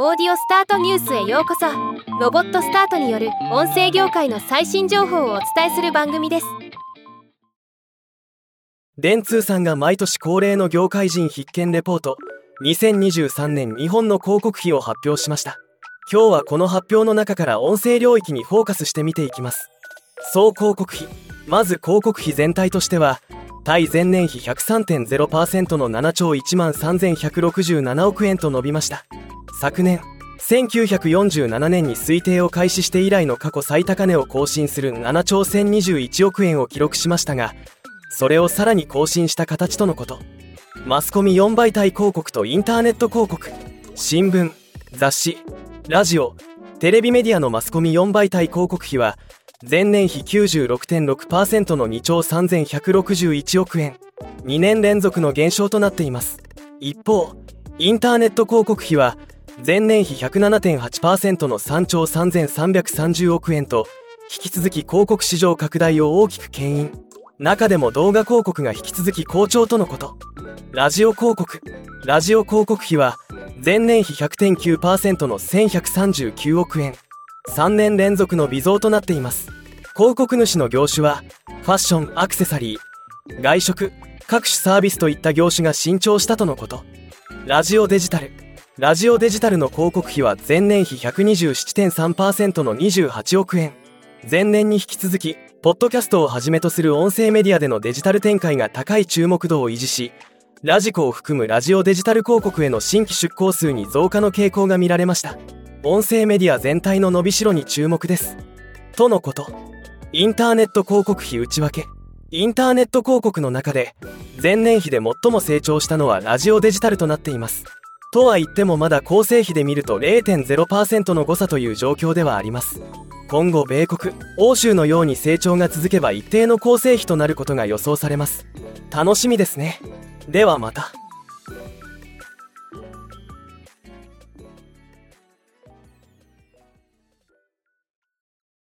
オーディオスタートニュースへようこそ。ロボットスタートによる音声業界の最新情報をお伝えする番組です。電通さんが毎年恒例の業界人必見レポート2023年日本の広告費を発表しました。今日はこの発表の中から音声領域にフォーカスして見ていきます。総広告費。まず広告費全体としては対前年比103.0%の7兆1万3167億円と伸びました。昨年1947年に推定を開始して以来の過去最高値を更新する7兆1021億円を記録しましたがそれをさらに更新した形とのこと。マスコミ4媒体広告とインターネット広告新聞雑誌ラジオテレビメディアのマスコミ4媒体広告費は前年比96.6%の2兆3161億円。2年連続の減少となっています。一方インターネット広告費は前年比107.8%の3兆3330億円と引き続き広告市場拡大を大きく牽引。中でも動画広告が引き続き好調とのこと。ラジオ広告。ラジオ広告費は前年比100.9%の1139億円。3年連続の微増となっています。広告主の業種はファッションアクセサリー。外食各種サービスといった業種が伸長したとのこと。ラジオデジタル。ラジオデジタルの広告費は前年比127.3%の28億円。前年に引き続きポッドキャストをはじめとする音声メディアでのデジタル展開が高い注目度を維持しラジコを含むラジオデジタル広告への新規出向数に増加の傾向が見られました。音声メディア全体の伸びしろに注目です。とのこと。インターネット広告費内訳。インターネット広告の中で前年比で最も成長したのはラジオデジタルとなっています。とは言ってもまだ構成比で見ると0.0%の誤差という状況ではあります。今後米国欧州のように成長が続けば一定の構成比となることが予想されます。楽しみですね。ではまた。